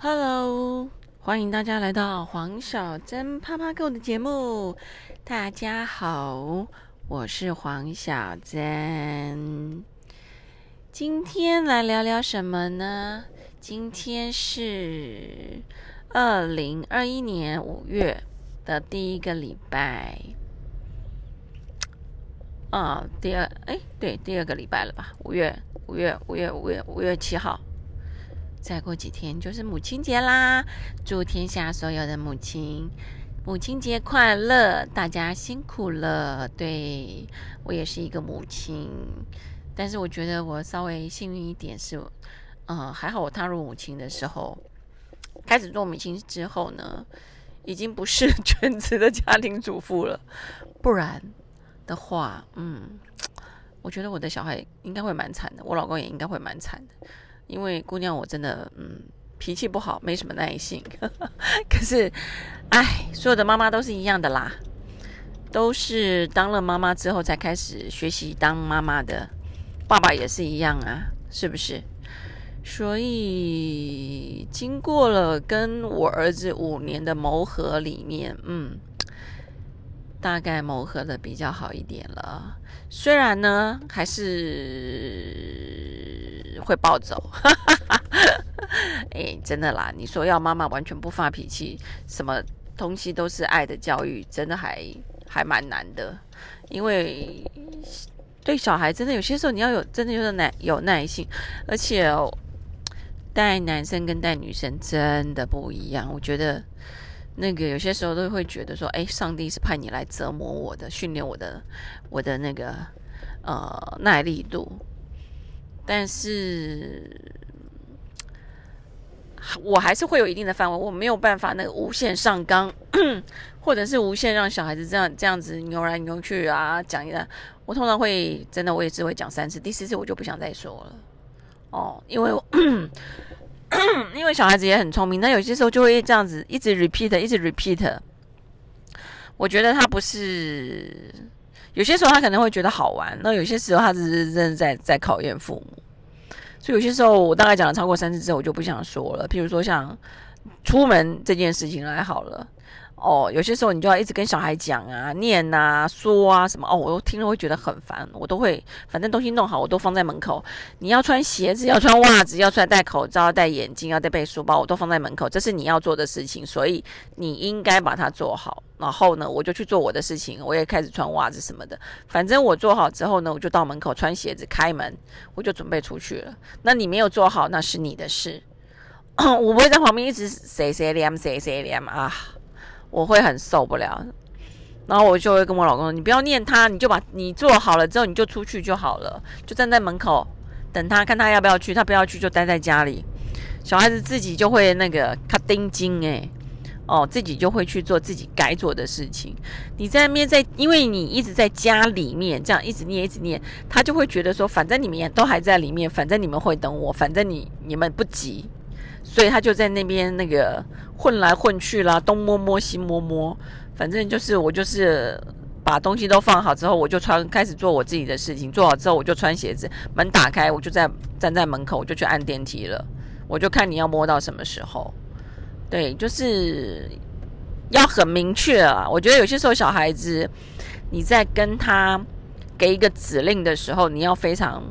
Hello，欢迎大家来到黄小珍啪啪购的节目。大家好，我是黄小珍。今天来聊聊什么呢？今天是二零二一年五月的第一个礼拜。啊，第二，哎，对，第二个礼拜了吧？五月，五月，五月，五月，五月七号。再过几天就是母亲节啦！祝天下所有的母亲母亲节快乐！大家辛苦了。对我也是一个母亲，但是我觉得我稍微幸运一点是，嗯，还好我踏入母亲的时候，开始做母亲之后呢，已经不是 全职的家庭主妇了。不然的话，嗯，我觉得我的小孩应该会蛮惨的，我老公也应该会蛮惨的。因为姑娘我真的嗯脾气不好，没什么耐性。可是，哎，所有的妈妈都是一样的啦，都是当了妈妈之后才开始学习当妈妈的。爸爸也是一样啊，是不是？所以经过了跟我儿子五年的磨合里面，嗯，大概磨合的比较好一点了。虽然呢，还是。会暴走，哎，真的啦！你说要妈妈完全不发脾气，什么东西都是爱的教育，真的还还蛮难的。因为对小孩，真的有些时候你要有真的有耐有耐心，而且带男生跟带女生真的不一样。我觉得那个有些时候都会觉得说，哎，上帝是派你来折磨我的，训练我的我的那个呃耐力度。但是，我还是会有一定的范围，我没有办法那个无限上纲，或者是无限让小孩子这样这样子扭来扭去啊，讲一下。我通常会真的，我也只会讲三次，第四次我就不想再说了。哦，因为 因为小孩子也很聪明，那有些时候就会这样子一直 repeat，一直 repeat。我觉得他不是。有些时候他可能会觉得好玩，那有些时候他只是真的在在考验父母，所以有些时候我大概讲了超过三次之后，我就不想说了。譬如说像出门这件事情来好了。哦，有些时候你就要一直跟小孩讲啊、念啊、说啊什么哦，我都听了会觉得很烦，我都会反正东西弄好，我都放在门口。你要穿鞋子，要穿袜子，要出来戴口罩、戴眼镜，要带背书包，我都放在门口，这是你要做的事情，所以你应该把它做好。然后呢，我就去做我的事情，我也开始穿袜子什么的。反正我做好之后呢，我就到门口穿鞋子开门，我就准备出去了。那你没有做好，那是你的事，我不会在旁边一直谁谁连谁谁连啊。我会很受不了，然后我就会跟我老公说：“你不要念他，你就把你做好了之后，你就出去就好了，就站在门口等他，看他要不要去。他不要去就待在家里。小孩子自己就会那个卡丁金哎，哦，自己就会去做自己该做的事情。你在那边在，因为你一直在家里面这样一直念一直念，他就会觉得说，反正你们都还在里面，反正你们会等我，反正你你们不急。”所以他就在那边那个混来混去啦，东摸摸西摸摸，反正就是我就是把东西都放好之后，我就穿开始做我自己的事情。做好之后，我就穿鞋子，门打开，我就在站在门口，我就去按电梯了。我就看你要摸到什么时候。对，就是要很明确啊。我觉得有些时候小孩子你在跟他给一个指令的时候，你要非常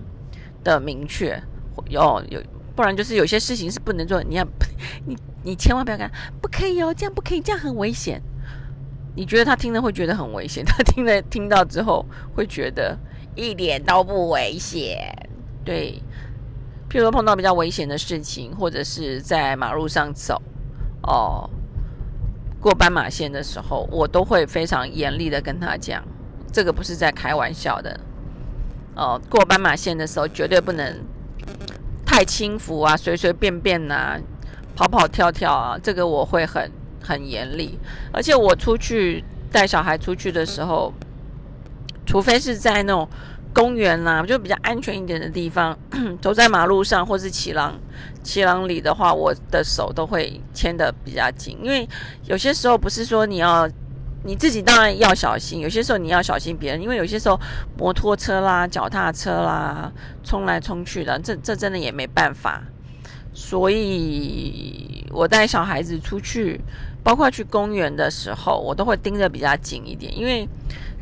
的明确，要有。不然就是有些事情是不能做，你要 你你千万不要干，不可以哦，这样不可以，这样很危险。你觉得他听了会觉得很危险，他听了 听到之后会觉得一点都不危险。对，譬如说碰到比较危险的事情，或者是在马路上走哦，过斑马线的时候，我都会非常严厉的跟他讲，这个不是在开玩笑的哦，过斑马线的时候绝对不能。太轻浮啊，随随便便呐，跑跑跳跳啊，这个我会很很严厉。而且我出去带小孩出去的时候，除非是在那种公园啦，就比较安全一点的地方，走在马路上或是骑廊骑廊里的话，我的手都会牵的比较紧，因为有些时候不是说你要。你自己当然要小心，有些时候你要小心别人，因为有些时候摩托车啦、脚踏车啦冲来冲去的，这这真的也没办法。所以我带小孩子出去，包括去公园的时候，我都会盯着比较紧一点，因为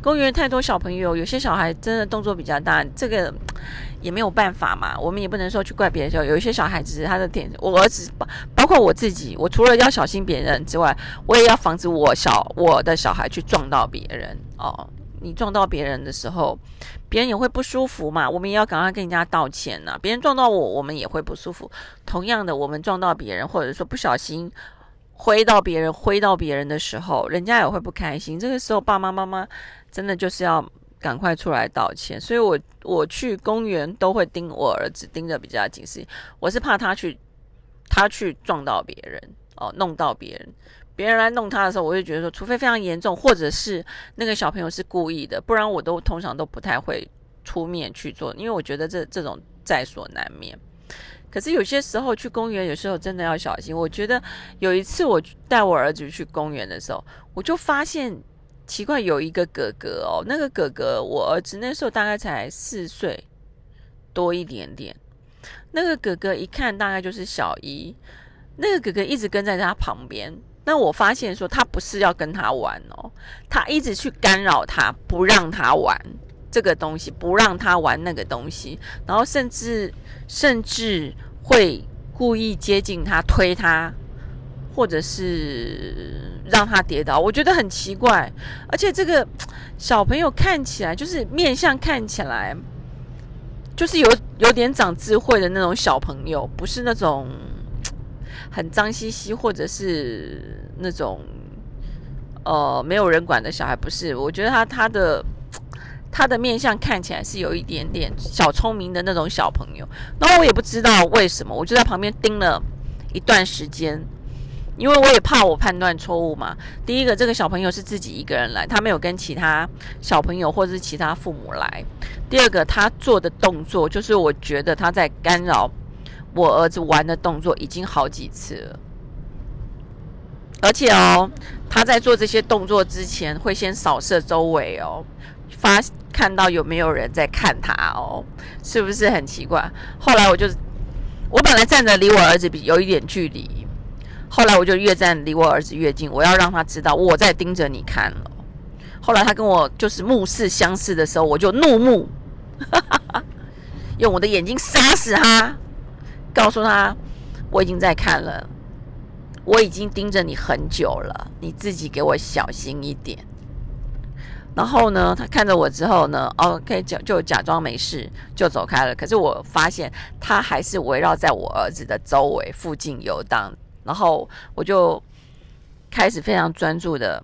公园太多小朋友，有些小孩真的动作比较大，这个 也没有办法嘛。我们也不能说去怪别人，就有一些小孩子他的点，我儿子包包括我自己，我除了要小心别人之外，我也要防止我小我的小孩去撞到别人哦。你撞到别人的时候，别人也会不舒服嘛。我们也要赶快跟人家道歉呢。别人撞到我，我们也会不舒服。同样的，我们撞到别人，或者说不小心挥到别人、挥到别人的时候，人家也会不开心。这个时候，爸爸妈妈真的就是要赶快出来道歉。所以，我我去公园都会盯我儿子盯着比较紧，是，我是怕他去他去撞到别人哦，弄到别人。别人来弄他的时候，我就觉得说，除非非常严重，或者是那个小朋友是故意的，不然我都通常都不太会出面去做，因为我觉得这这种在所难免。可是有些时候去公园，有时候真的要小心。我觉得有一次我带我儿子去公园的时候，我就发现奇怪，有一个哥哥哦，那个哥哥，我儿子那时候大概才四岁多一点点，那个哥哥一看大概就是小一，那个哥哥一直跟在他旁边。那我发现说他不是要跟他玩哦，他一直去干扰他，不让他玩这个东西，不让他玩那个东西，然后甚至甚至会故意接近他，推他，或者是让他跌倒。我觉得很奇怪，而且这个小朋友看起来就是面相看起来就是有有点长智慧的那种小朋友，不是那种。很脏兮兮，或者是那种呃没有人管的小孩，不是？我觉得他他的他的面相看起来是有一点点小聪明的那种小朋友。然后我也不知道为什么，我就在旁边盯了一段时间，因为我也怕我判断错误嘛。第一个，这个小朋友是自己一个人来，他没有跟其他小朋友或者是其他父母来。第二个，他做的动作就是我觉得他在干扰。我儿子玩的动作已经好几次了，而且哦，他在做这些动作之前会先扫射周围哦，发看到有没有人在看他哦，是不是很奇怪？后来我就，我本来站着离我儿子比有一点距离，后来我就越站离我儿子越近，我要让他知道我在盯着你看了。后来他跟我就是目视相视的时候，我就怒目，用我的眼睛杀死他。告诉他，我已经在看了，我已经盯着你很久了，你自己给我小心一点。然后呢，他看着我之后呢，OK，就就假装没事，就走开了。可是我发现他还是围绕在我儿子的周围附近游荡，然后我就开始非常专注的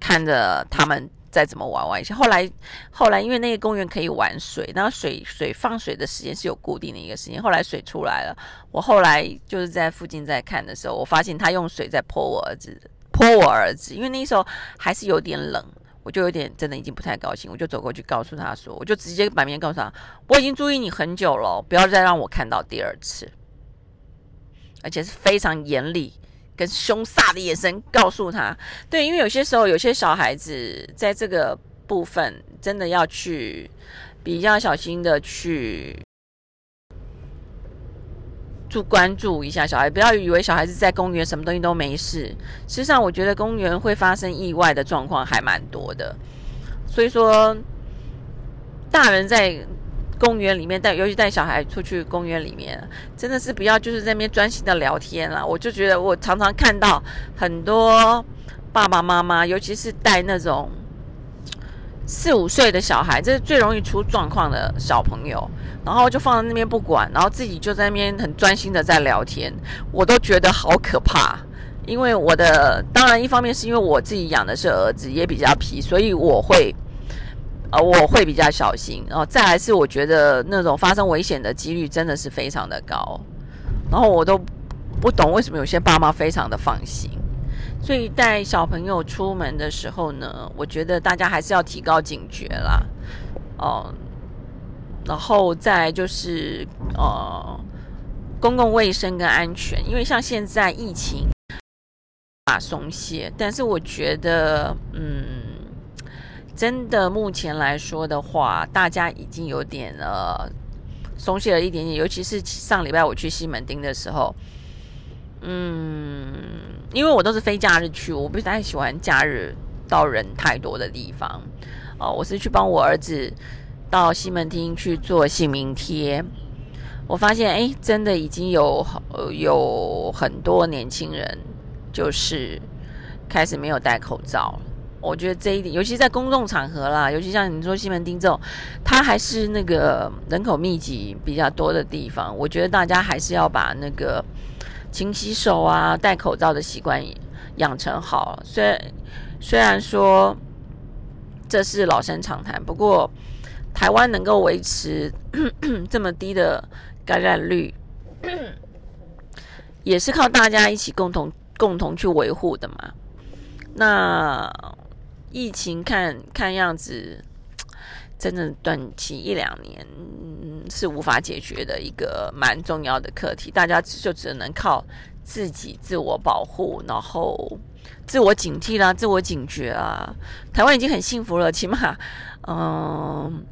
看着他们。再怎么玩玩一下，后来后来因为那个公园可以玩水，然后水水放水的时间是有固定的一个时间。后来水出来了，我后来就是在附近在看的时候，我发现他用水在泼我儿子，泼我儿子。因为那时候还是有点冷，我就有点真的已经不太高兴，我就走过去告诉他说，我就直接把面告诉他，我已经注意你很久了，不要再让我看到第二次，而且是非常严厉。跟凶煞的眼神告诉他，对，因为有些时候有些小孩子在这个部分真的要去比较小心的去注关注一下小孩，不要以为小孩子在公园什么东西都没事。事实上，我觉得公园会发生意外的状况还蛮多的，所以说大人在。公园里面带，尤其带小孩出去公园里面，真的是不要就是在那边专心的聊天了。我就觉得我常常看到很多爸爸妈妈，尤其是带那种四五岁的小孩，这是最容易出状况的小朋友，然后就放在那边不管，然后自己就在那边很专心的在聊天，我都觉得好可怕。因为我的当然一方面是因为我自己养的是儿子，也比较皮，所以我会。呃，我会比较小心，然后再来是我觉得那种发生危险的几率真的是非常的高，然后我都不懂为什么有些爸妈非常的放心，所以带小朋友出门的时候呢，我觉得大家还是要提高警觉啦，哦，然后再就是呃公共卫生跟安全，因为像现在疫情啊松懈，但是我觉得嗯。真的，目前来说的话，大家已经有点呃松懈了一点点，尤其是上礼拜我去西门町的时候，嗯，因为我都是非假日去，我不太喜欢假日到人太多的地方。哦，我是去帮我儿子到西门町去做姓名贴。我发现，哎，真的已经有有很多年轻人就是开始没有戴口罩了。我觉得这一点，尤其在公众场合啦，尤其像你说西门町这种，它还是那个人口密集比较多的地方。我觉得大家还是要把那个勤洗手啊、戴口罩的习惯养成好。虽然虽然说这是老生常谈，不过台湾能够维持这么低的。感染率也是靠大家一起共同共同去维护的嘛。那疫情看看样子，真的短期一两年是无法解决的一个蛮重要的课题。大家就只能靠自己自我保护，然后自我警惕啦，自我警觉啊。台湾已经很幸福了，起码嗯。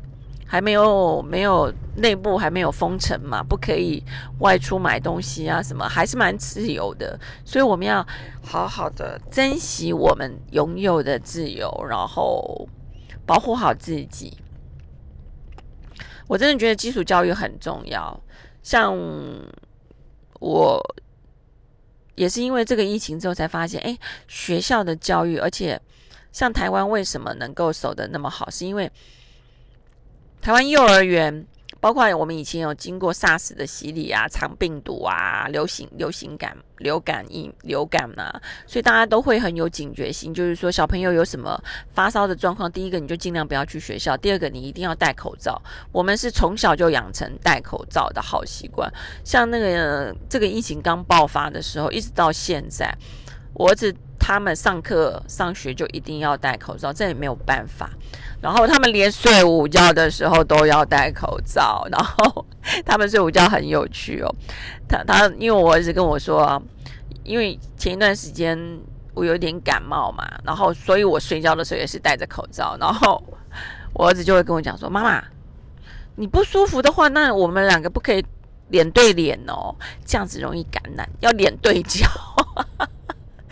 还没有没有内部还没有封城嘛，不可以外出买东西啊，什么还是蛮自由的，所以我们要好好的珍惜我们拥有的自由，然后保护好自己。我真的觉得基础教育很重要，像我也是因为这个疫情之后才发现，哎，学校的教育，而且像台湾为什么能够守得那么好，是因为。台湾幼儿园，包括我们以前有经过 SARS 的洗礼啊，肠病毒啊，流行流行感、流感疫流感啊，所以大家都会很有警觉性。就是说，小朋友有什么发烧的状况，第一个你就尽量不要去学校；第二个，你一定要戴口罩。我们是从小就养成戴口罩的好习惯。像那个这个疫情刚爆发的时候，一直到现在，我儿子他们上课上学就一定要戴口罩，这也没有办法。然后他们连睡午觉的时候都要戴口罩，然后 他们睡午觉很有趣哦。他他因为我儿子跟我说，因为前一段时间我有点感冒嘛，然后所以我睡觉的时候也是戴着口罩。然后我儿子就会跟我讲说：“妈妈，你不舒服的话，那我们两个不可以脸对脸哦，这样子容易感染，要脸对焦。”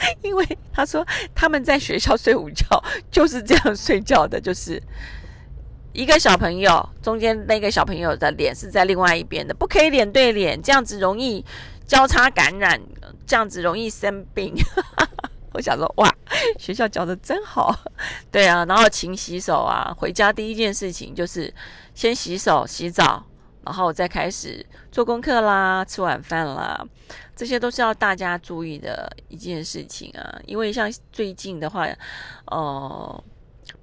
因为他说他们在学校睡午觉就是这样睡觉的，就是一个小朋友中间那个小朋友的脸是在另外一边的，不可以脸对脸，这样子容易交叉感染，这样子容易生病。我想说，哇，学校教的真好，对啊，然后勤洗手啊，回家第一件事情就是先洗手洗澡。然后再开始做功课啦，吃晚饭啦，这些都是要大家注意的一件事情啊。因为像最近的话，呃，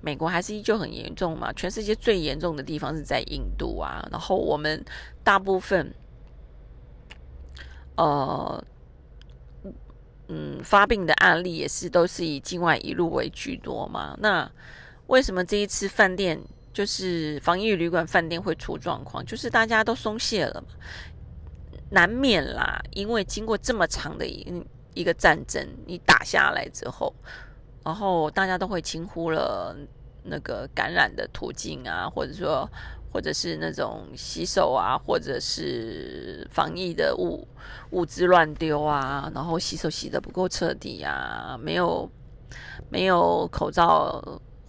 美国还是依旧很严重嘛，全世界最严重的地方是在印度啊。然后我们大部分，呃，嗯，发病的案例也是都是以境外一路为居多嘛。那为什么这一次饭店？就是防疫旅馆、饭店会出状况，就是大家都松懈了嘛，难免啦。因为经过这么长的一一个战争，你打下来之后，然后大家都会轻忽了那个感染的途径啊，或者说，或者是那种洗手啊，或者是防疫的物物资乱丢啊，然后洗手洗的不够彻底啊，没有没有口罩。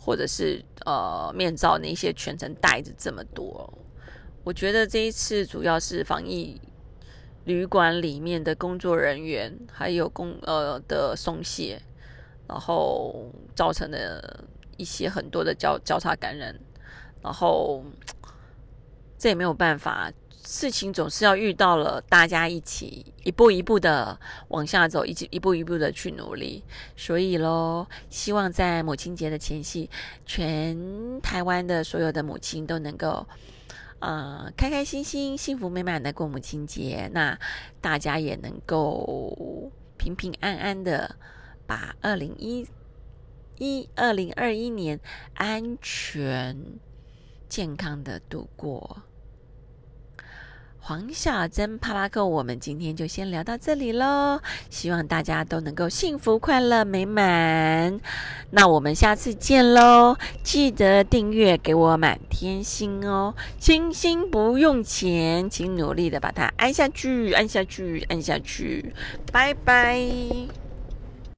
或者是呃面罩那些全程戴着这么多，我觉得这一次主要是防疫旅馆里面的工作人员还有工呃的松懈，然后造成的一些很多的交交叉感染，然后这也没有办法。事情总是要遇到了，大家一起一步一步的往下走，一起一步一步的去努力。所以喽，希望在母亲节的前夕，全台湾的所有的母亲都能够，呃，开开心心、幸福美满的过母亲节。那大家也能够平平安安的把二零一一二零二一年安全健康的度过。黄小珍帕拉克，我们今天就先聊到这里喽。希望大家都能够幸福、快乐、美满。那我们下次见喽！记得订阅，给我满天星哦，星星不用钱，请努力的把它按下去，按下去，按下去。拜拜。